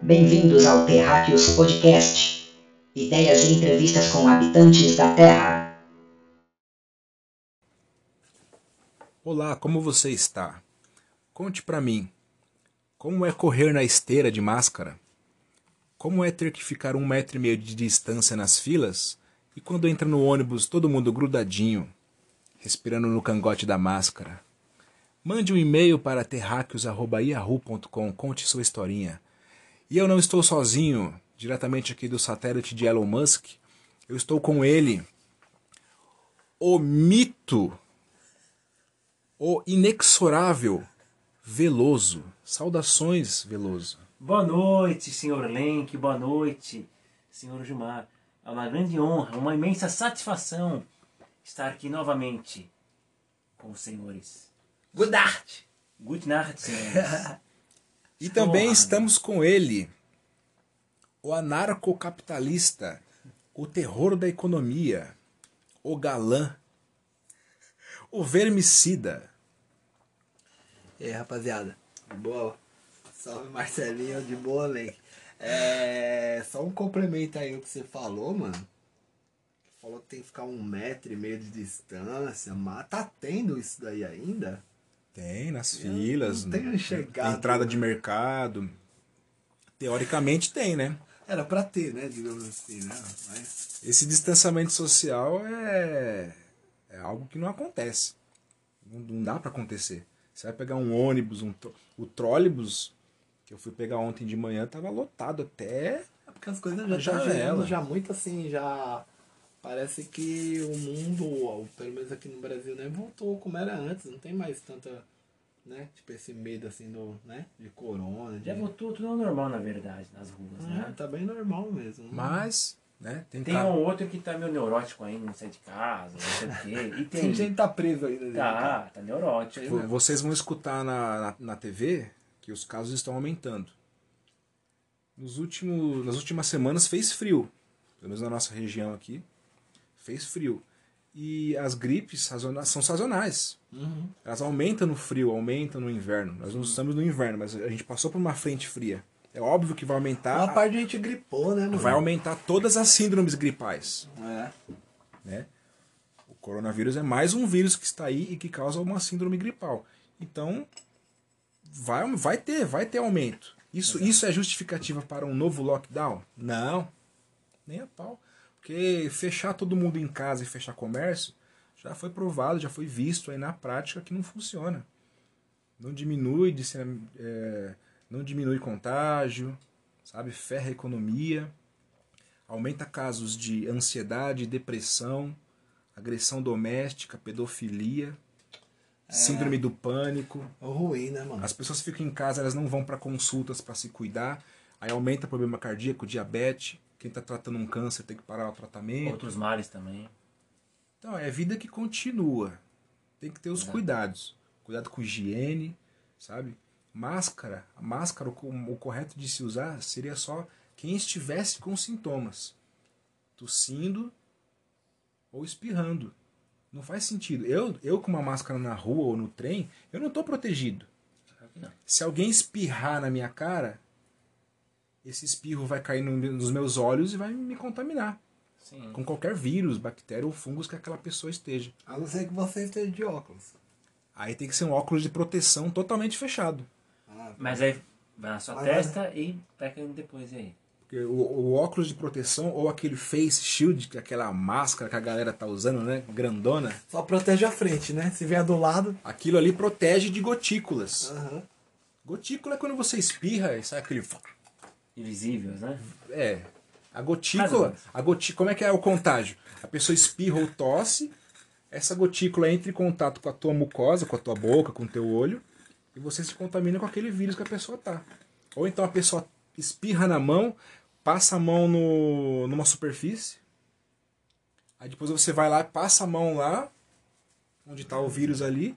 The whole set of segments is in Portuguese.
Bem-vindos ao Terráqueos Podcast. Ideias e entrevistas com habitantes da Terra. Olá, como você está? Conte pra mim. Como é correr na esteira de máscara? Como é ter que ficar um metro e meio de distância nas filas e quando entra no ônibus todo mundo grudadinho, respirando no cangote da máscara? Mande um e-mail para terráqueos.yahoo.com, conte sua historinha. E eu não estou sozinho, diretamente aqui do satélite de Elon Musk. Eu estou com ele, o mito, o inexorável Veloso. Saudações, Veloso. Boa noite, senhor Lenk, boa noite, senhor Gilmar. É uma grande honra, uma imensa satisfação estar aqui novamente com os senhores. Good night. Good night, senhores. E também honrado. estamos com ele, o anarcocapitalista, o terror da economia, o galã, o vermicida. E aí, rapaziada? De boa? Salve Marcelinho, de boa, Lenk. É. Só um complemento aí o que você falou, mano. Falou que tem que ficar um metro e meio de distância, mas tá tendo isso daí ainda? Tem nas Eu filas, não tenho enxergado. entrada de mercado. Teoricamente tem, né? Era pra ter, né? Digamos assim, né? Mas. Esse distanciamento social é, é algo que não acontece. Não, não dá pra acontecer. Você vai pegar um ônibus, um, tro- o trólebus, que eu fui pegar ontem de manhã, tava lotado até. É porque as coisas já Já estão ela. girando já muito assim, já. Parece que o mundo, ou pelo menos aqui no Brasil, né, voltou como era antes, não tem mais tanta, né, tipo esse medo assim do, né, de corona, de... Já voltou tudo ao normal, na verdade, nas ruas, Ah, né? tá bem normal mesmo. Mas, né? Tem, Tem um outro que tá meio neurótico ainda, não sai de casa, não sei o quê. E Tem tem. gente que tá preso ainda. né? Tá, tá neurótico. Vo- Vocês vão escutar na, na, na TV que os casos estão aumentando. Nos últimos, nas últimas semanas fez frio, pelo menos na nossa região aqui, fez frio. E as gripes sazona- são sazonais. Uhum. Elas aumentam no frio, aumentam no inverno. Nós não estamos no inverno, mas a gente passou por uma frente fria. É óbvio que vai aumentar. Uma parte de gente gripou, né, mano? Vai aumentar todas as síndromes gripais. É. né? O coronavírus é mais um vírus que está aí e que causa uma síndrome gripal. Então, vai, vai ter, vai ter aumento. Isso, isso é justificativa para um novo lockdown? Não, nem a pau. Porque fechar todo mundo em casa e fechar comércio já foi provado, já foi visto aí na prática que não funciona. Não diminui, é, não diminui contágio, sabe? Ferra a economia aumenta casos de ansiedade, depressão, agressão doméstica, pedofilia, síndrome do pânico. É ruim, né, mano? As pessoas ficam em casa, elas não vão para consultas para se cuidar, aí aumenta problema cardíaco, diabetes. Quem está tratando um câncer tem que parar o tratamento. Outros males também. Então, é vida que continua. Tem que ter os cuidados. Cuidado com higiene, sabe? Máscara. A máscara, o, o correto de se usar seria só quem estivesse com sintomas. Tossindo ou espirrando. Não faz sentido. Eu, eu com uma máscara na rua ou no trem, eu não estou protegido. Não. Se alguém espirrar na minha cara, esse espirro vai cair no- nos meus olhos e vai me contaminar Sim. com qualquer vírus, bactéria ou fungos que aquela pessoa esteja. A não ser que você esteja de óculos. Aí tem que ser um óculos de proteção totalmente fechado. Ah, Mas aí vai na sua Mas- testa e vai caindo depois aí. Porque o, o óculos de proteção ou aquele face shield, que é aquela máscara que a galera tá usando, né? Grandona. Só protege a frente, né? Se vier do lado. Aquilo ali protege de gotículas. Aham. Gotícula é quando você espirra e sai aquele. Invisíveis, né? É. A gotícula. A goti, como é que é o contágio? A pessoa espirra ou tosse, essa gotícula entra em contato com a tua mucosa, com a tua boca, com o teu olho, e você se contamina com aquele vírus que a pessoa tá. Ou então a pessoa espirra na mão, passa a mão no, numa superfície, aí depois você vai lá, passa a mão lá, onde tá o vírus ali,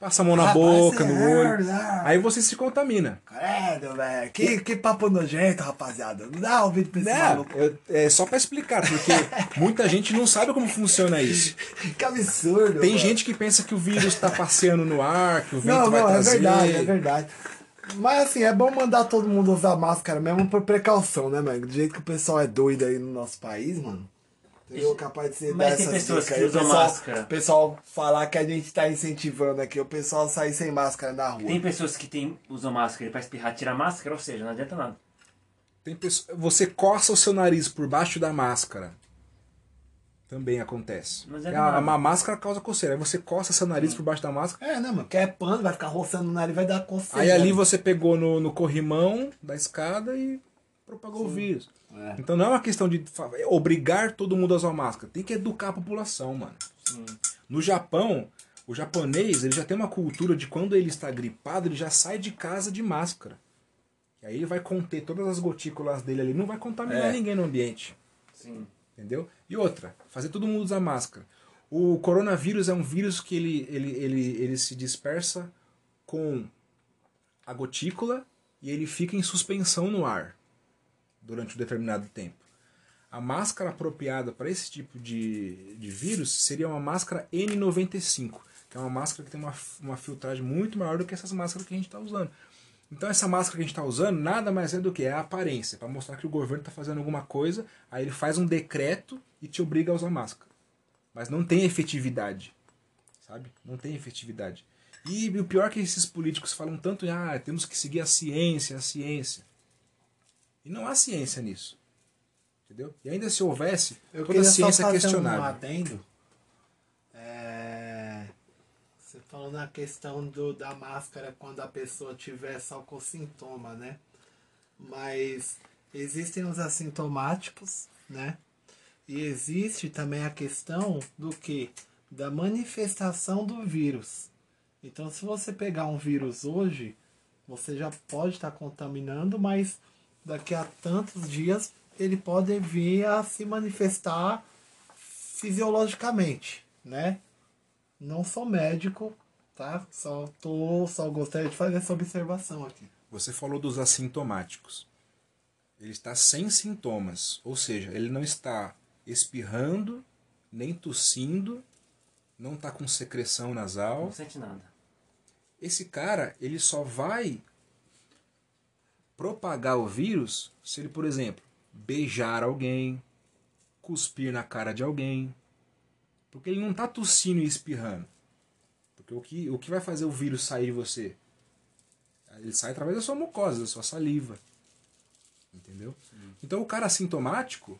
passa a mão na Rapaz, boca, é no olho, verdade. aí você se contamina. Credo, velho. Que, que papo nojento, rapaziada. Não dá ouvido pra esse Né? maluco. Eu- é só pra explicar, porque muita gente não sabe como funciona isso. Que absurdo. Tem mano. gente que pensa que o vírus tá passeando no ar, que o vento Não, vai não, é trazer. verdade, é verdade. Mas assim, é bom mandar todo mundo usar máscara mesmo por precaução, né, mano? Do jeito que o pessoal é doido aí no nosso país, mano. Entendeu? Capaz de ser Mas dar tem essas pessoas dicas que usam o pessoal, máscara. O pessoal falar que a gente tá incentivando aqui o pessoal sair sem máscara na rua. Tem pessoas que tem, usam máscara e pra espirrar tira a máscara, ou seja, não adianta nada. Tem pessoa, você coça o seu nariz por baixo da máscara. Também acontece. Mas é a, uma máscara causa coceira. Aí você coça seu nariz por baixo da máscara. É, né, mano? Quer pano, vai ficar roçando no nariz, vai dar coceira. Aí ali você pegou no, no corrimão da escada e propagou o vírus. É. Então não é uma questão de fa- obrigar todo mundo a usar máscara. Tem que educar a população, mano. Sim. No Japão, o japonês ele já tem uma cultura de quando ele está gripado, ele já sai de casa de máscara. E aí ele vai conter todas as gotículas dele ali, não vai contaminar É. ninguém no ambiente. Sim. Entendeu? E outra, fazer todo mundo usar máscara. O coronavírus é um vírus que ele, ele, ele, ele se dispersa com a gotícula e ele fica em suspensão no ar durante um determinado tempo. A máscara apropriada para esse tipo de, de vírus seria uma máscara N95, que é uma máscara que tem uma, uma filtragem muito maior do que essas máscaras que a gente está usando. Então essa máscara que a gente está usando nada mais é do que é a aparência, para mostrar que o governo está fazendo alguma coisa, aí ele faz um decreto e te obriga a usar máscara. Mas não tem efetividade, sabe? Não tem efetividade. E o pior é que esses políticos falam tanto, ah, temos que seguir a ciência, a ciência. E não há ciência nisso. Entendeu? E ainda se houvesse, Eu toda a ciência só é fazer um questionável. adendo. É, Você falou na questão do, da máscara quando a pessoa tiver só com sintoma, né? Mas existem os assintomáticos, né? E existe também a questão do que? Da manifestação do vírus. Então, se você pegar um vírus hoje, você já pode estar contaminando, mas daqui a tantos dias ele pode vir a se manifestar fisiologicamente, né? Não sou médico, tá? Só tô, só gostaria de fazer essa observação aqui. Você falou dos assintomáticos. Ele está sem sintomas, ou seja, ele não está espirrando, nem tossindo, não está com secreção nasal. Não sente nada. Esse cara, ele só vai propagar o vírus se ele, por exemplo, beijar alguém, cuspir na cara de alguém. Porque ele não está tossindo e espirrando. Porque o que, o que vai fazer o vírus sair de você? Ele sai através da sua mucosa, da sua saliva. Entendeu? Então o cara assintomático,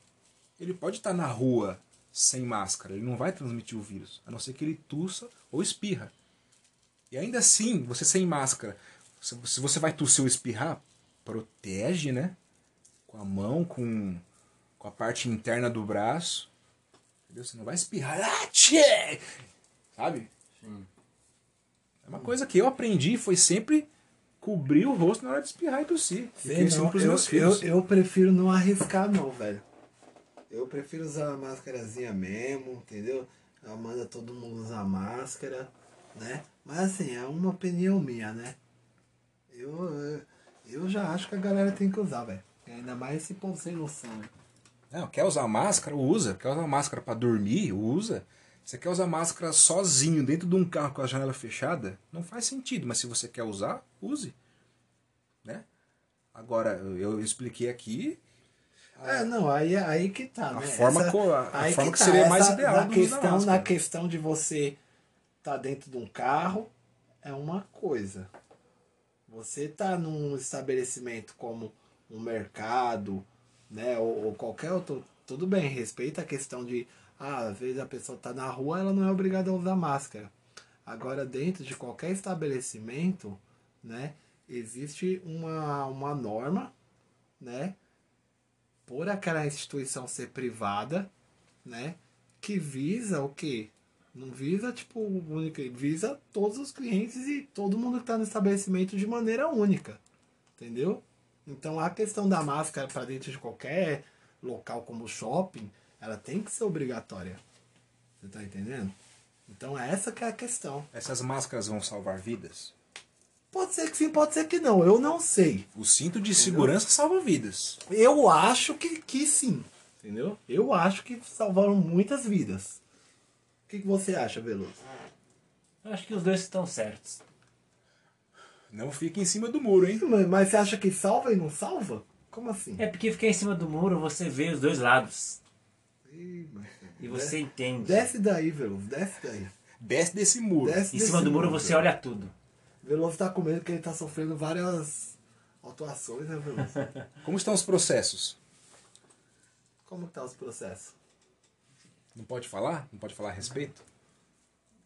ele pode estar na rua sem máscara, ele não vai transmitir o vírus, a não ser que ele tussa ou espirra. E ainda assim, você sem máscara, se você vai tossir ou espirrar, protege, né? Com a mão, com, com a parte interna do braço. Entendeu? Você não vai espirrar. Ah, tchê! Sabe? Sim. É uma coisa que eu aprendi, foi sempre cobrir o rosto na hora de espirrar e tossir. E que eu eu, meus eu, filhos. eu prefiro não arriscar não, velho. Eu prefiro usar a máscarazinha mesmo, entendeu? Ela manda todo mundo usar máscara, né? Mas assim, é uma opinião minha, né? Eu, eu, eu já acho que a galera tem que usar, velho. Ainda mais esse povo sem noção, né? Não, quer usar máscara? Usa. Quer usar máscara pra dormir? Usa. Você quer usar máscara sozinho dentro de um carro com a janela fechada? Não faz sentido, mas se você quer usar, use. Né? Agora, eu expliquei aqui É, não, aí, aí que tá, A né? forma co- a- a forma que seria mais ideal na questão, na questão de você tá dentro de um carro é uma coisa. Você tá num estabelecimento como um mercado, né, ou, ou qualquer outro, tudo bem, respeita a questão de, ah, às vezes a pessoa tá na rua, ela não é obrigada a usar máscara. Agora, dentro de qualquer estabelecimento, né, existe uma, uma norma, né, por aquela instituição ser privada, né? Que visa o quê? Não visa, tipo, única, visa todos os clientes e todo mundo que está no estabelecimento de maneira única. Entendeu? Então a questão da máscara para dentro de qualquer local como shopping, ela tem que ser obrigatória. Você tá entendendo? Então essa que é a questão. essas máscaras vão salvar vidas. Pode ser que sim, pode ser que não. Eu não sei. O cinto de segurança salva vidas. Eu acho que, que sim. Entendeu? Eu acho que salvaram muitas vidas. O que, que você acha, Veloso? Eu acho que os dois estão certos. Não fica em cima do muro, hein? Mas, mas você acha que salva e não salva? Como assim? É porque ficar em cima do muro você vê os dois lados. Ih, Marcelo. E você entende. Desce daí, Veloso, desce daí. Desce desse muro. Desce Em desse cima do muro você olha tudo. Veloso tá com medo que ele tá sofrendo várias autuações, né, Veloso? Como estão os processos? Como que tá os processos? Não pode falar? Não pode falar a respeito?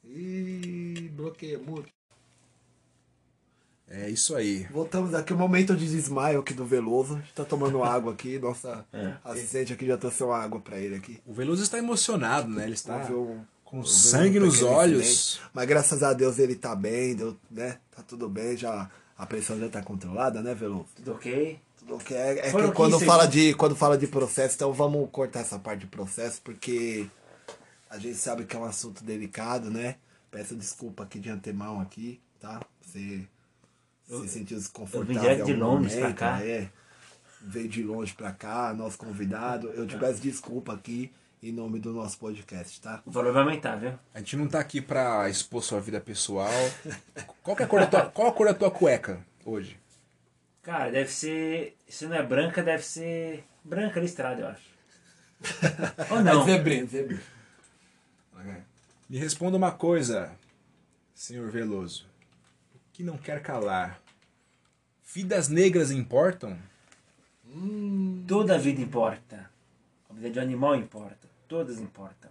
Ih, bloqueia, mudo. É isso aí. Voltamos aqui, o momento de desmaio aqui do Veloso. A gente tá tomando água aqui, nossa assistente aqui já trouxe uma água pra ele aqui. O Veloso está emocionado, né? Ele está um- com um sangue nos olhos. incidente. Mas graças a Deus ele tá bem, deu, né? Tá tudo bem, já a pressão já tá controlada, né, Veloso? Tudo ok? Ok. É, é que quando 15 fala, de, quando fala de processo, então vamos cortar essa parte de processo, porque a gente sabe que é um assunto delicado, né? Peço desculpa aqui de antemão aqui, tá? Você se sentiu desconfortável. eu vim de algum Londres pra momento, cá. É, veio de longe pra cá, nosso convidado. Eu te peço desculpa aqui em nome do nosso podcast, tá? O valor vai aumentar, viu? A gente não tá aqui pra expor sua vida pessoal. Qual, que é a cor da tua, qual a cor da tua cueca hoje? Cara, deve ser. Se não é branca, deve ser branca listrada, eu acho. Ou não? zebrinho, zebrinho. Me responda uma coisa, senhor Veloso. O que não quer calar? Vidas negras importam? Toda vida importa. A vida de um animal importa. Todas importam.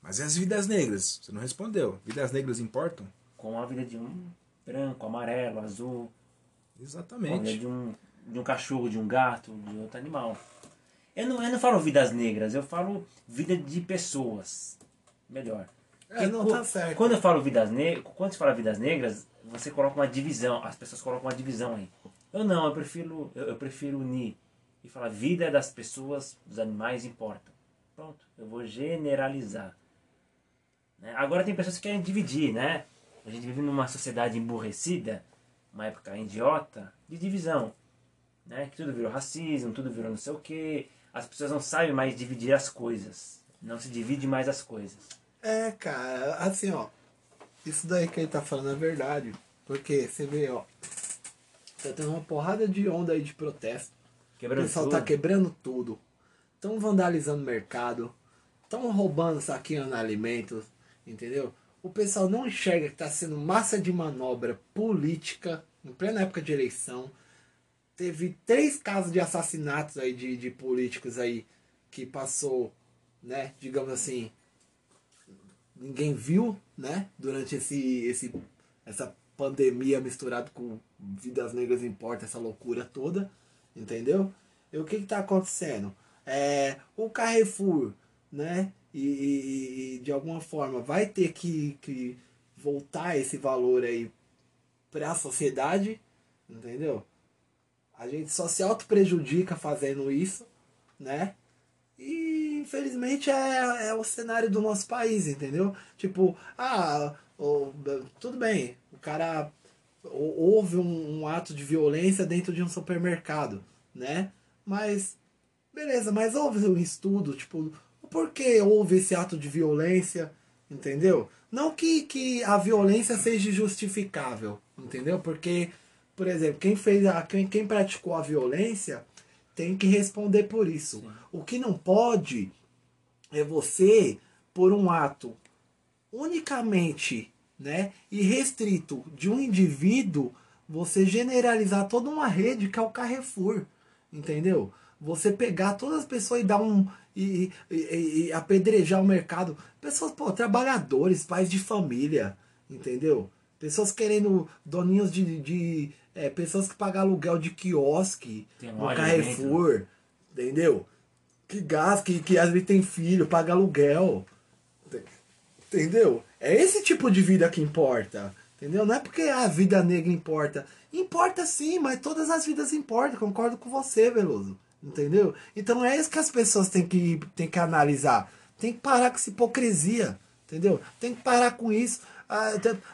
Mas e as vidas negras? Você não respondeu. Vidas negras importam? Com a vida de um branco, amarelo, azul. Exatamente. de um, de um cachorro, de um gato, de outro animal. Eu não, eu não falo vidas negras, eu falo vida de pessoas. Melhor. É, não, tá certo. Quando eu falo vidas negras, quando você fala vidas negras, você coloca uma divisão. As pessoas colocam uma divisão aí. Eu não, eu prefiro, eu, eu prefiro unir e falar vida das pessoas, dos animais importam. Pronto, eu vou generalizar. Né? Agora tem pessoas que querem dividir, né? A gente vive numa sociedade emburrecida, uma época idiota, de divisão. Né? Que tudo virou racismo, tudo virou não sei o quê. As pessoas não sabem mais dividir as coisas. Não se divide mais as coisas. É, cara, assim, ó. Isso daí que ele tá falando é verdade. Porque você vê, ó. Tá tendo uma porrada de onda aí de protesto. O Quebrando pessoal tudo. tá quebrando tudo. Estão vandalizando o mercado. Estão roubando, saqueando alimentos. Entendeu? O pessoal não enxerga que tá sendo massa de manobra política em plena época de eleição. Teve três casos de assassinatos aí de, de políticos aí que passou, né, digamos assim, ninguém viu, né, durante esse, esse essa pandemia misturado com vidas negras importa essa loucura toda, entendeu? E o que que tá acontecendo? É, o Carrefour, né, e, e- e de alguma forma vai ter que, que voltar esse valor aí para a sociedade, entendeu? A gente só se auto prejudica fazendo isso, né? E infelizmente é, é o cenário do nosso país, entendeu? Tipo, ah, o- tudo bem, o cara hou- houve um, um ato de violência dentro de um supermercado, né? Mas beleza, mas houve um estudo, tipo, por que houve esse ato de violência, entendeu? Não que, que a violência seja justificável, entendeu? Porque, por exemplo, quem fez a, quem, quem praticou a violência tem que responder por isso. O que não pode é você, por um ato unicamente né, e restrito de um indivíduo, você generalizar toda uma rede que é o Carrefour, entendeu? Você pegar todas as pessoas e dar um. E, e- e- apedrejar o mercado. Pessoas, pô, trabalhadores, pais de família, entendeu? Pessoas querendo. doninhos de. de é, pessoas que pagam aluguel de quiosque Tem no loja Carrefour, entendeu? Que gás, que, que às vezes tem filho, paga aluguel. Entendeu? É esse tipo de vida que importa. Entendeu? Não é porque a vida negra importa. Importa sim, mas todas as vidas importam. Concordo com você, Veloso. Entendeu? Então é isso que as pessoas têm que, têm que analisar. Tem que parar com essa hipocrisia. Entendeu? Tem que parar com isso. Ah,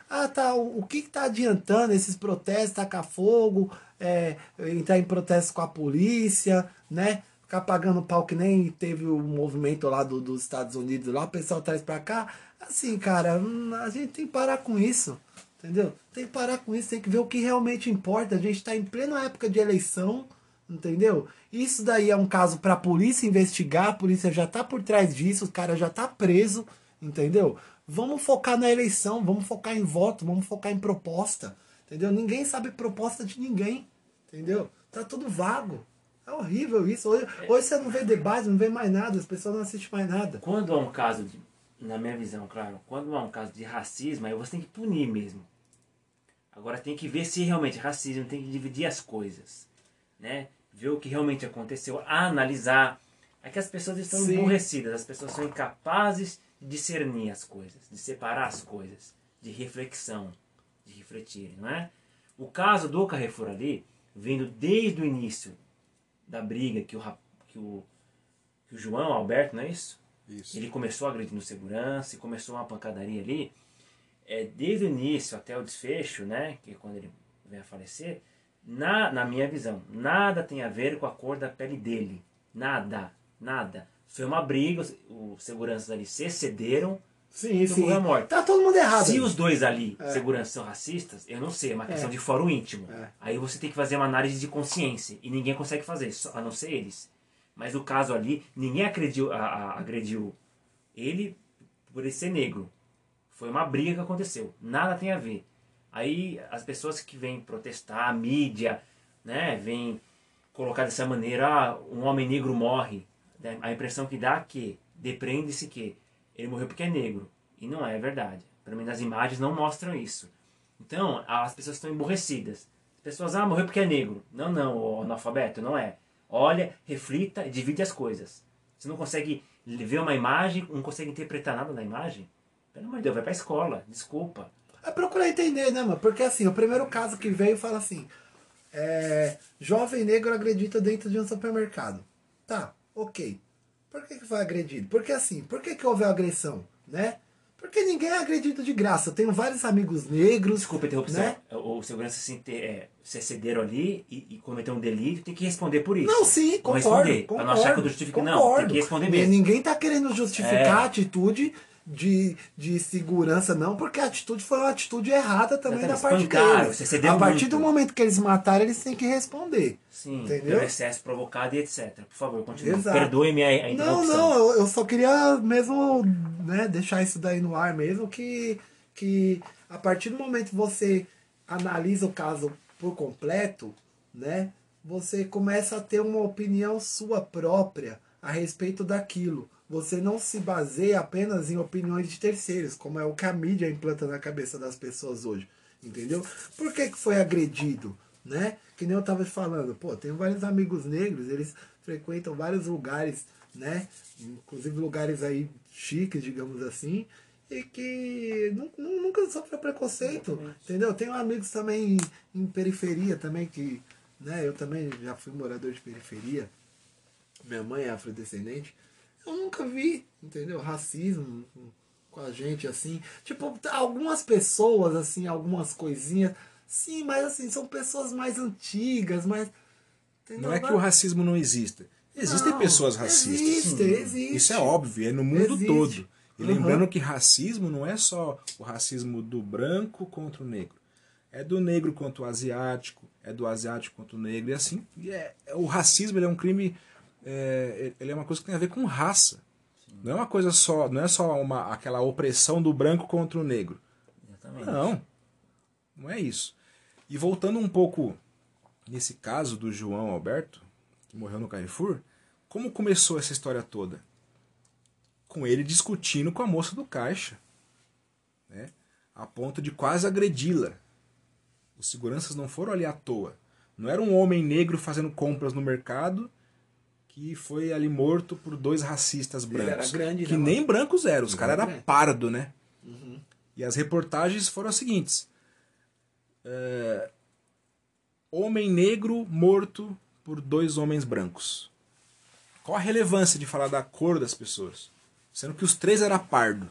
ah, tá. O, o que, que tá adiantando esses protestos, tacar fogo, é, entrar em protesto com a polícia, né? Ficar pagando pau que nem teve o movimento lá do, dos Estados Unidos lá, o pessoal traz pra cá. Assim, cara, hum, a gente tem que parar com isso. Entendeu? Tem que parar com isso, tem que ver o que realmente importa. A gente está em plena época de eleição, entendeu? Isso daí é um caso para a polícia investigar, a polícia já tá por trás disso, o cara já tá preso, entendeu? Vamos focar na eleição, vamos focar em voto, vamos focar em proposta, entendeu? Ninguém sabe proposta de ninguém, entendeu? Tá tudo vago. É horrível isso. Hoje, hoje você não vê debate, não vê mais nada, as pessoas não assistem mais nada. Quando há um caso de, na minha visão, claro, quando há um caso de racismo, aí você tem que punir mesmo. Agora tem que ver se realmente é racismo, tem que dividir as coisas, né? Ver o que realmente aconteceu, analisar. É que as pessoas estão Sim. emburrecidas, as pessoas são incapazes de discernir as coisas, de separar as coisas, de reflexão, de refletir, não é? O caso do Carrefour ali, vindo desde o início da briga que o, que o, que o João Alberto, não é isso? Isso. Ele começou agredindo segurança começou uma pancadaria ali. É, desde o início até o desfecho, né, que é quando ele vem a falecer, na, na minha visão, nada tem a ver com a cor da pele dele. Nada, nada. Foi uma briga, os, os seguranças ali se cederam. Sim, sim. morte. Tá todo mundo errado. Se aí. os dois ali, É. seguranças, são racistas, eu não sei, é uma questão É. de fórum íntimo. É. Aí você tem que fazer uma análise de consciência. E ninguém consegue fazer, só- a não ser eles. Mas o caso ali, ninguém agrediu, a- a- agrediu ele por ele ser negro. Foi uma briga que aconteceu. Nada tem a ver. Aí as pessoas que vêm protestar, a mídia, né, vem colocar dessa maneira, ah, um homem negro morre. né? A impressão que dá é que depreende-se que ele morreu porque é negro. E não é verdade. Pelo menos as imagens não mostram isso. Então, as pessoas estão emborrecidas. As pessoas, ah, morreu porque é negro. Não, não, o analfabeto, não é. Olha, reflita e divide as coisas. Você não consegue ver uma imagem, não consegue interpretar nada da imagem? Pelo amor de Deus, vai pra escola, desculpa. É procurar entender, né, mano? Porque assim, o primeiro caso que veio fala assim: é, jovem negro agredida dentro de um supermercado. Tá, ok. Por que, que foi agredido? Porque assim, por que, que houve agressão? Né? Porque ninguém é agredido de graça. Eu tenho vários amigos negros. Desculpa a interrupção. Né? O segurança se, inte- é, se excederam ali e, e cometeu um delito, tem que responder por isso. Não, sim, concordo. responder. concordo pra não achar que eu justifico, não. Tem concordo. que responder E mesmo. Ninguém tá querendo justificar É. a atitude de, de segurança, não, porque a atitude foi uma atitude errada também da Exatamente, parte deles. A partir muito. do momento que eles mataram, eles têm que responder. Sim, Entendeu? pelo excesso provocado e etc. Por favor, continue. Perdoe-me a, a Não, não, eu, eu só queria mesmo né, deixar isso daí no ar mesmo, que, que a partir do momento que você analisa o caso por completo, né, você começa a ter uma opinião sua própria a respeito daquilo. Você não se baseia apenas em opiniões de terceiros, como é o que a mídia implanta na cabeça das pessoas hoje. Entendeu? Por que, que foi agredido? Né? Que nem eu tava falando, pô, tenho vários amigos negros, eles frequentam vários lugares, né? Inclusive lugares aí chiques, digamos assim, e que nu- nu- nunca sofreu preconceito, entendeu? Tenho amigos também em, em periferia também que, né? Eu também já fui morador de periferia. Minha mãe é afrodescendente. Eu nunca vi, entendeu? Racismo com- a gente assim. Tipo, algumas pessoas assim, algumas coisinhas. Sim, mas assim, são pessoas mais antigas, mais entendeu? Não é que o racismo não exista. Existem Não, pessoas racistas. Existe, existe. Isso é óbvio, é no mundo Existe. todo. E Uhum. lembrando que racismo não é só o racismo do branco contra o negro. É do negro contra o asiático, é do asiático contra o negro. E assim, e é, é- o racismo é um crime, é, ele é uma coisa que tem a ver com raça. Não é uma coisa só, não é só uma, aquela opressão do branco contra o negro. Exatamente. Não, não é isso. E voltando um pouco nesse caso do João Alberto, que morreu no Carrefour, como começou essa história toda? Com ele discutindo com a moça do caixa, né? a ponto de quase agredi-la. Os seguranças não foram ali à toa. Não era um homem negro fazendo compras no mercado que foi ali morto por dois racistas Ele era brancos. grande, que né, mano? nem brancos eram, os caras era eram grande. pardo, né? E as reportagens foram as seguintes: É, Homem negro morto por dois homens brancos. Qual a relevância de falar da cor das pessoas? Sendo que os três eram pardo.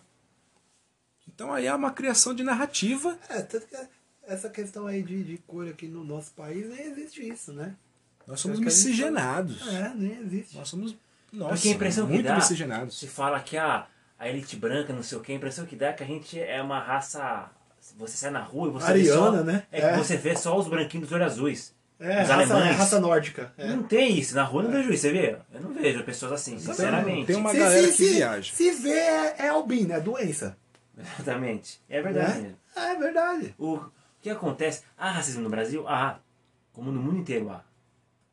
Então aí é uma criação de narrativa. É, tanto que essa questão aí de, de cor aqui no nosso país nem existe isso, né? Nós somos É que gente miscigenados. É, nem existe. Nós somos, nossa, Porque a impressão que muito dá, miscigenados. se fala que a, a elite branca, não sei o que, a impressão que dá é que a gente é uma raça Você sai na rua e você Ariana, vê só, né? É, É. que você vê só os branquinhos dos olhos azuis. É, Os raça, alemães. é raça nórdica. É. Não tem isso. Na rua eu não vejo isso, você vê? Eu não vejo pessoas assim, sinceramente. tem uma- galera que viaja. Se vê, é, é albino, é doença. Exatamente. É verdade mesmo. É verdade. O que acontece? Há racismo no Brasil? Há. Como no mundo inteiro há.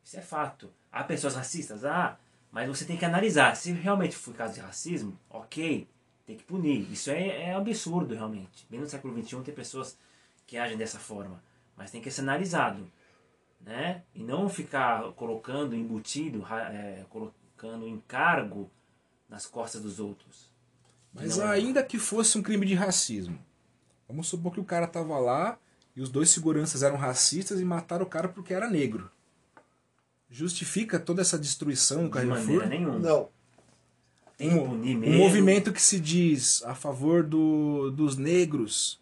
Isso é fato. Há pessoas racistas? Há. Mas você tem que analisar. Se realmente for caso de racismo, ok, tem que punir. Isso é, é absurdo, realmente. Bem no século XXI tem pessoas que agem dessa forma. Mas tem que ser analisado. Né? E não ficar colocando embutido, é, colocando encargo nas costas dos outros. Mas Não é. ainda que fosse um crime de racismo. Vamos supor que o cara tava lá e os dois seguranças eram racistas e mataram o cara porque era negro. Justifica toda essa destruição De Carrefour? maneira nenhuma. Não. Tem um, um movimento que se diz a favor do, dos negros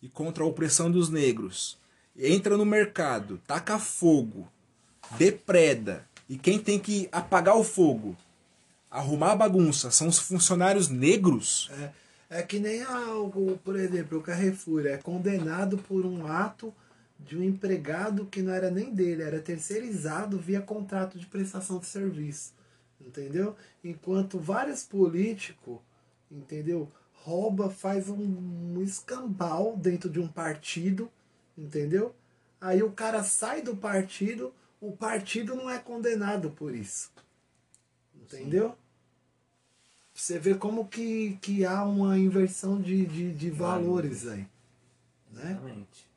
e contra a opressão dos negros entra no mercado, taca fogo, depreda e quem tem que apagar o fogo, arrumar a bagunça são os funcionários negros. É, é que nem, a, o, por exemplo, o Carrefour é condenado por um ato de um empregado que não era nem dele, era terceirizado via contrato de prestação de serviço. Entendeu? Enquanto vários políticos, entendeu? Rouba, faz um, um escambau dentro de um partido, entendeu? Aí o cara sai do partido, o partido não é condenado por isso. Entendeu? Você vê como que, que há uma inversão de, de, de valores aí. Né? Exatamente.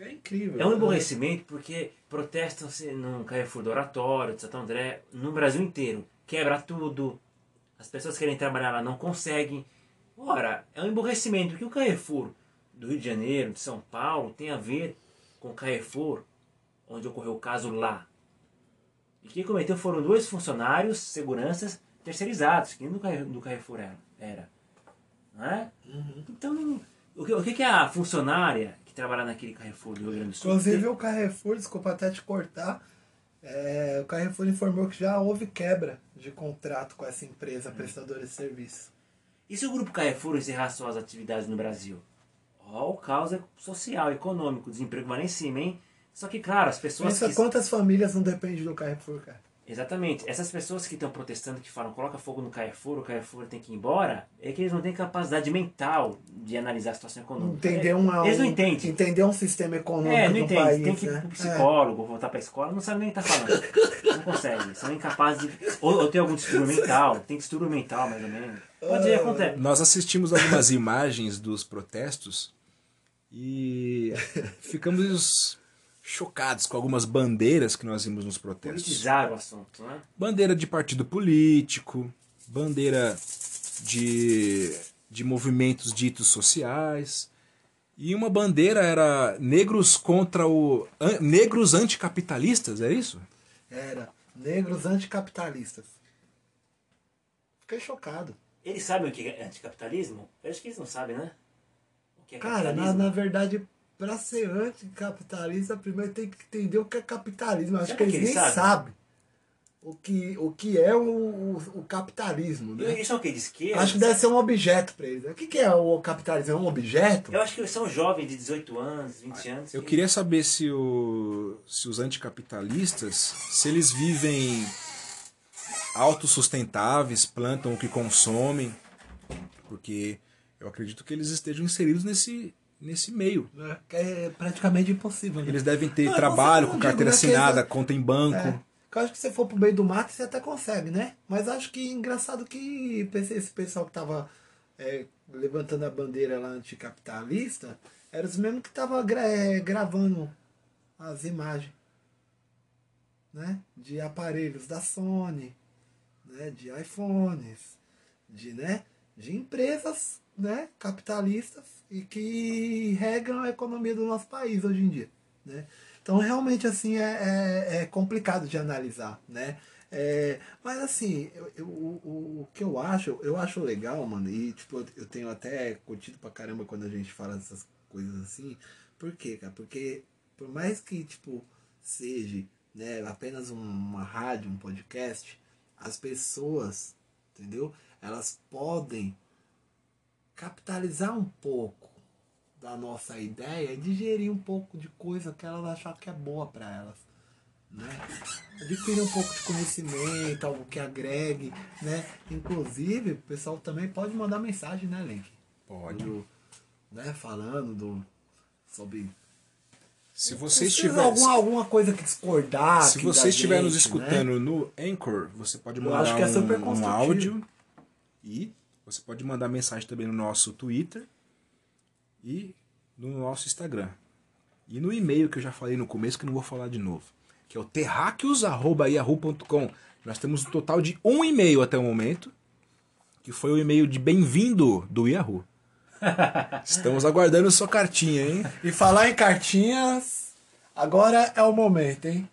É incrível. É um né? emborrecimento porque protestam-se no Carrefour do Oratório, de Santo André, no Brasil inteiro. Quebra tudo. As pessoas querem trabalhar lá, não conseguem. Ora, é um emborrecimento porque o Carrefour do Rio de Janeiro, de São Paulo, tem a ver com o Carrefour, onde ocorreu o caso lá. E quem cometeu foram dois funcionários, seguranças, terceirizados, que do Carre- do Carrefour era. era. Não é? Então, não- o que, o que que a funcionária que trabalha naquele Carrefour do Rio Grande do Sul Inclusive o Carrefour, desculpa até te cortar, é, o Carrefour informou que já houve quebra de contrato com essa empresa prestadora de serviço. E se o grupo Carrefour encerrar suas atividades no Brasil? Ó, o caos é social, econômico, desemprego vai lá em cima, hein? Só que, claro, as pessoas Pensa que... quantas famílias não dependem do Carrefour, cara. Exatamente. Essas pessoas que estão protestando, que falam coloca fogo no Carrefour, o Carrefour tem que ir embora, é que eles não têm capacidade mental de analisar a situação econômica. Entender, uma, Eles não um- entendem. entender um sistema econômico É, não do entende. país. tem que ir né? pro psicólogo, voltar pra escola, não sabe nem o que tá falando. Não consegue. São incapazes de. Ou, ou tem algum distúrbio mental, tem distúrbio mental, mais ou menos. Pode ir, acontece. Nós assistimos algumas imagens dos protestos e ficamos chocados com algumas bandeiras que nós vimos nos protestos. Politizar o assunto, né? Bandeira de partido político, bandeira de, de movimentos ditos sociais. E uma bandeira era negros contra o. an- negros anticapitalistas, é isso? Era negros anticapitalistas. Fiquei chocado. Eles sabem o que é anticapitalismo? Eu acho que eles não sabem, né? O que é Cara, na, capitalismo? na verdade, pra ser anticapitalista, primeiro tem que entender o que é capitalismo. Eu Acho Será que eles que eles nem sabem? sabem o que, o que é o, o, o capitalismo. Né? Eles são o quê? De esquerda? Acho que deve ser um objeto pra eles. né? O que, que é o capitalismo? É um objeto? Eu acho que eles são jovens de 18 anos, 20 anos. Eu que- queria saber se, o, se os anticapitalistas, se eles vivem autossustentáveis, plantam o que consomem, porque eu acredito que eles estejam inseridos nesse, nesse meio. Que é praticamente impossível. Né? Eles devem ter Não, trabalho eu com carteira né, assinada, conta em banco. É, eu acho que se for pro meio do mato, você até consegue, né? Mas acho que engraçado que esse pessoal que tava é, levantando a bandeira lá anticapitalista era os mesmos que tava gra- é, gravando as imagens né? de aparelhos da Sony, né? de iPhones, de, né? de empresas né? capitalistas e que regam a economia do nosso país hoje em dia. Né? Então realmente assim é, é, é complicado de analisar, né? É, mas assim, eu, eu- o, o, que eu acho, eu acho legal, mano, e tipo, eu tenho até curtido pra caramba quando a gente fala dessas coisas assim. Por quê, cara? Porque por mais que, tipo, seja né, apenas um- uma rádio, um podcast, as pessoas, entendeu? Elas podem capitalizar um pouco da nossa ideia é digerir um pouco de coisa que elas acham que é boa para elas. Né? Adquirir um pouco de conhecimento, algo que agregue, né? Inclusive, o pessoal também pode mandar mensagem, né, Link? Pode. Do, né, falando do, sobre Se você estiver, alguma, alguma coisa que discordar. se você estiver nos gente, escutando né? no Anchor, você pode mandar acho que é super um, um áudio e você pode mandar mensagem também no nosso Twitter e no nosso Instagram. E no e-mail que eu já falei no começo, que eu não vou falar de novo, que é o terráqueos.yahoo.com. Nós temos um total de um e-mail até o momento, que foi o e-mail de bem-vindo do Yahoo. Estamos aguardando sua cartinha, hein? E falar em cartinhas, agora é o momento, hein?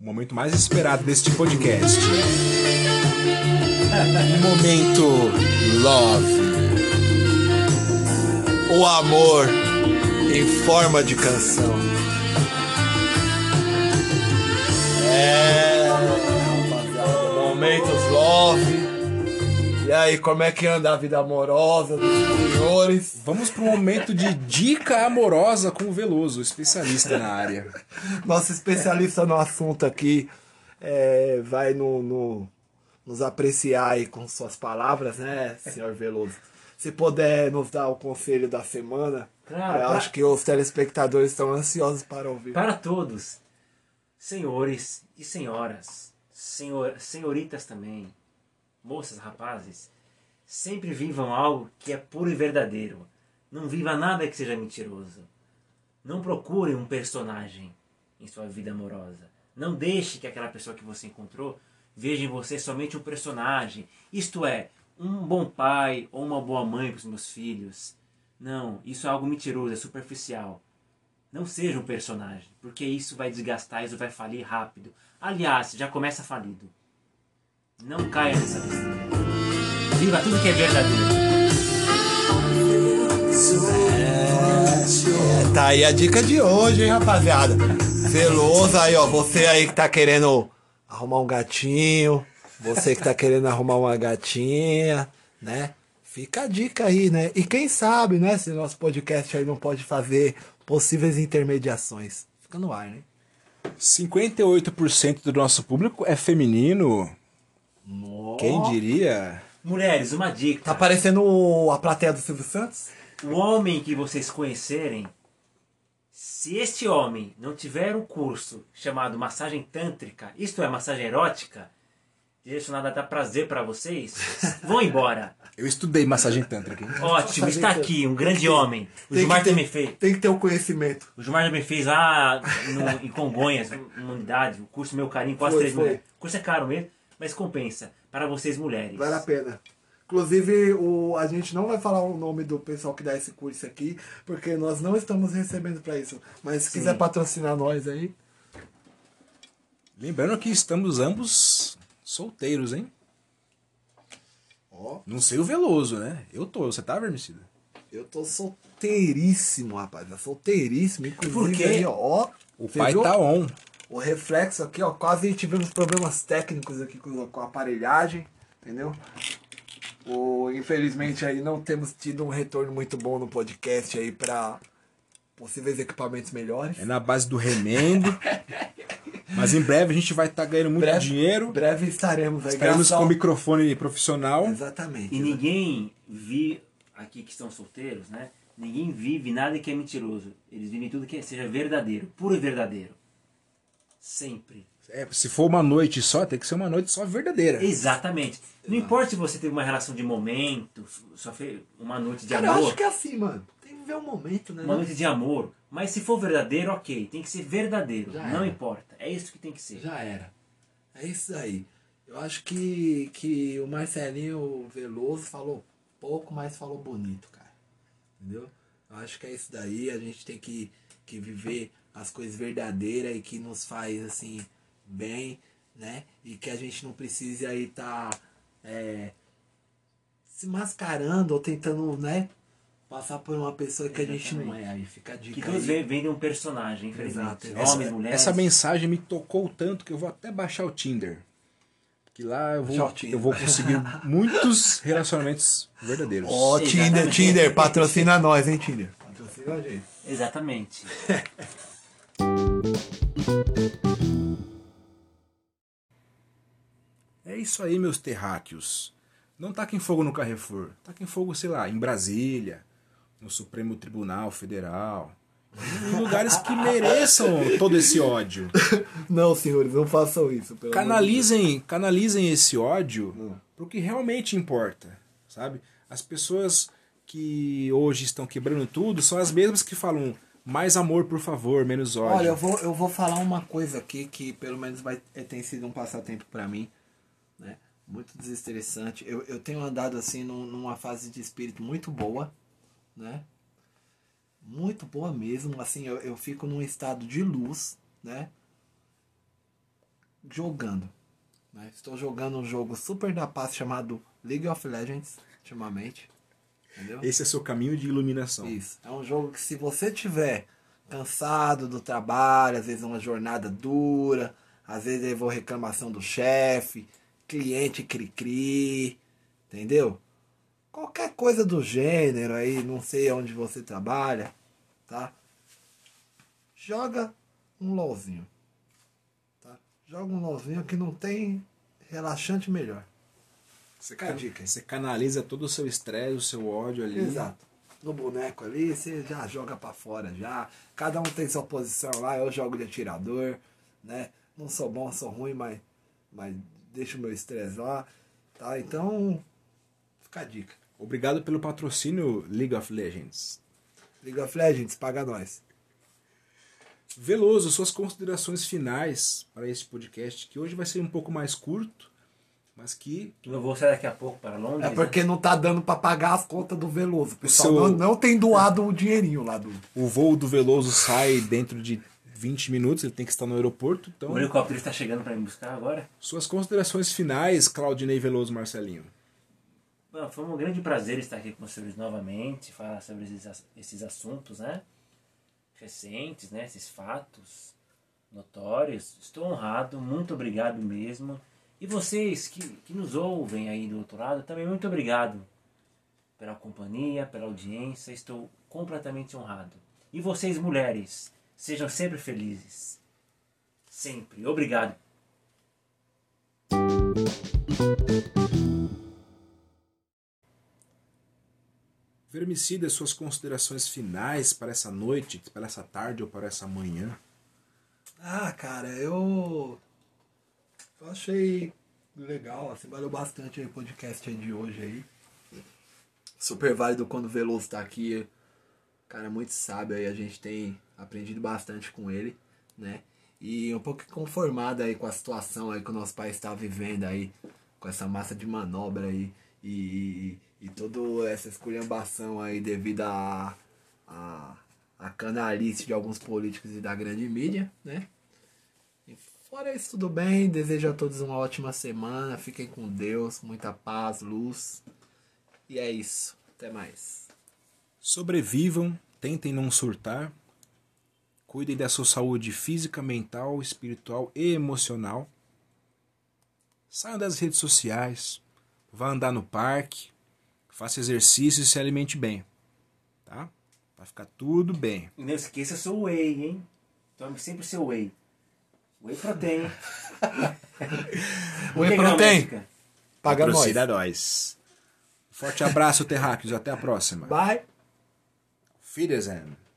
O momento mais esperado deste podcast. Um momento love. O amor em forma de canção. É, rapaziada, momentos love. E aí, como é que anda a vida amorosa dos senhores? Vamos para um momento de dica amorosa com o Veloso, especialista na área. Nosso especialista no assunto aqui é, vai no, no- nos apreciar aí com suas palavras, né, senhor Veloso? Se puder nos dar o conselho da semana, Claro, eu pra- acho que os telespectadores estão ansiosos para ouvir. Para todos, senhores e senhoras, senhor, senhoritas também, moças, rapazes, sempre vivam algo que é puro e verdadeiro. Não viva nada que seja mentiroso. Não procure um personagem em sua vida amorosa. Não deixe que aquela pessoa que você encontrou veja em você somente um personagem. Isto é, um bom pai ou uma boa mãe para os meus filhos. Não, isso é algo mentiroso, é superficial. Não seja um personagem, porque isso vai desgastar, isso vai falir rápido. Aliás, já começa falido. Não caia nessa besteira. Viva tudo que é verdadeiro. É, tá aí a dica de hoje, hein, rapaziada. Veloso aí, ó. Você aí que tá querendo arrumar um gatinho, você que tá querendo arrumar uma gatinha, né? Fica a dica aí, né? E quem sabe, né, se nosso podcast aí não pode fazer possíveis intermediações. Fica no ar, né? 58% do nosso público é feminino. Quem diria? Mulheres, uma dica. Tá parecendo o- a plateia do Silvio Santos? O homem que vocês conhecerem, se este homem não tiver um curso chamado massagem tântrica, isto é, massagem erótica, direcionada a dar prazer para vocês, vão embora. Eu estudei massagem tântrica. hein? Ótimo, está aqui, um grande homem. O Tem Gilmar que ter- também fez. Tem que ter o conhecimento. O Gilmar também fez lá no- em Congonhas, uma unidade, o curso Meu Carinho, quase Foi, 3 mil. O curso é caro mesmo, mas compensa. Para vocês mulheres. Vale a pena. Inclusive, o, a gente não vai falar o nome do pessoal que dá esse curso aqui, porque nós não estamos recebendo pra isso. Mas se Sim. quiser patrocinar nós aí, Lembrando que estamos ambos solteiros, hein? ó, Não sei o Veloso, né? Eu tô. Você tá, Vermicida? eu tô solteiríssimo, rapaz. Solteiríssimo, inclusive Por quê? aí, ó. O pai viu? tá on. O reflexo aqui, ó, quase tivemos problemas técnicos aqui com a aparelhagem, entendeu? O, infelizmente aí não temos tido um retorno muito bom no podcast aí pra possíveis equipamentos melhores. É na base do remendo. Mas em breve a gente vai estar ganhando muito Breve- dinheiro. Breve estaremos aí. Estaremos com ao- microfone profissional. Exatamente. E ninguém vi aqui que estão solteiros, né? Ninguém vive nada que é mentiroso. Eles vivem tudo que seja verdadeiro, puro e verdadeiro. Sempre. É, se for uma noite só, tem que ser uma noite só verdadeira. Exatamente. Não importa se você teve uma relação de momento, só fez uma noite de Cara, eu amor, acho que é assim, mano. Tem que ver o momento, né? uma noite de amor. Mas se for verdadeiro, ok. Tem que ser verdadeiro. Já não era. importa. É isso que tem que ser. Já era. É isso aí. Eu acho que, que o Marcelinho Veloso falou pouco, mas falou bonito, cara. Entendeu? Eu acho que é isso daí. A gente tem que, que viver as coisas verdadeiras e que nos faz, assim, bem, né? E que a gente não precise aí tá é, se mascarando ou tentando, né? Passar por uma pessoa que a gente não é. Aí fica a Que dica todos aí. vendem um personagem, infelizmente. Exato. Essa, Homens, mulheres. essa mensagem me tocou tanto que eu vou até baixar o Tinder. Que lá eu vou, eu vou conseguir muitos relacionamentos verdadeiros. Ó, Exatamente. Tinder, Tinder, patrocina nós, hein, Tinder. Patrocina Viu, gente? Exatamente. É isso aí, meus terráqueos. Não taquem fogo no Carrefour. Taquem fogo, sei lá, em Brasília, no Supremo Tribunal Federal. Em lugares que mereçam todo esse ódio. Não, senhores, não façam isso. Canalizem, canalizem esse ódio Hum. pro que realmente importa, sabe? As pessoas que hoje estão quebrando tudo são as mesmas que falam mais amor, por favor, menos ódio. Olha, eu vou, eu vou falar uma coisa aqui que pelo menos vai, é, tem sido um passatempo pra mim, né? Muito desestressante. Eu, eu tenho andado assim num- numa fase de espírito muito boa, né? Muito boa mesmo. Assim, eu, eu fico num estado de luz, né? Jogando. né? Estou jogando um jogo super da paz chamado League of Legends, ultimamente. Entendeu? Esse é seu caminho de iluminação. Isso. É um jogo que se você tiver cansado do trabalho, às vezes uma jornada dura, às vezes levou reclamação do chefe, cliente cri-cri, entendeu? Qualquer coisa do gênero aí, não sei onde você trabalha, tá? Joga um LOLzinho. Tá? Joga um LOLzinho que não tem relaxante melhor. Você, a dica você canaliza todo o seu estresse, o seu ódio ali. Exato. No boneco ali, você já joga pra fora já. Cada um tem sua posição lá. Eu jogo de atirador, né? Não sou bom, sou ruim, mas, mas deixo o meu estresse lá. Tá? Então, fica a dica. Obrigado pelo patrocínio League of Legends. League of Legends, paga nós. Veloso, suas considerações finais para esse podcast, que hoje vai ser um pouco mais curto, mas que Eu vou sair daqui a pouco para Londres. É porque não tá dando pra pagar as contas do Veloso. O pessoal seu- não, não tem doado o dinheirinho lá do. o voo do Veloso sai dentro de 20 minutos, ele tem que estar no aeroporto. Então, O helicóptero está chegando para me buscar agora. suas considerações finais, Claudinei Veloso Marcelinho. Bom, foi um grande prazer estar aqui com vocês novamente, falar sobre esses, esses assuntos, né? Recentes, né? Esses fatos notórios. Estou honrado, muito obrigado mesmo. E vocês que, que nos ouvem aí do outro lado, também muito obrigado pela companhia, pela audiência. Estou completamente honrado. E vocês, mulheres, sejam sempre felizes. Sempre. Obrigado. Vermicida, suas considerações finais para essa noite, para essa tarde ou para essa manhã. Ah, cara, eu. Eu achei legal, assim, valeu bastante aí o podcast aí de hoje aí. Super válido quando o Veloso tá aqui. Cara, muito sábio aí, a gente tem aprendido bastante com ele, né? E um pouco conformado aí com a situação aí que o nosso país está vivendo aí, com essa massa de manobra aí e, e, e toda essa esculhambação aí devido a, a, a canalice de alguns políticos e da grande mídia, né? Fora isso, tudo bem. Desejo a todos uma ótima semana. Fiquem com Deus, muita paz, luz. E é isso. Até mais. Sobrevivam, tentem não surtar, cuidem da sua saúde física, mental, espiritual e emocional. Saiam das redes sociais, vá andar no parque, faça exercício e se alimente bem, tá? Vai ficar tudo bem. E não esqueça seu whey, hein? Tome sempre seu whey. Whey protein. Whey protein. Paga nós. Nós. Forte abraço, terráqueos. Até a próxima. Bye. Videos in.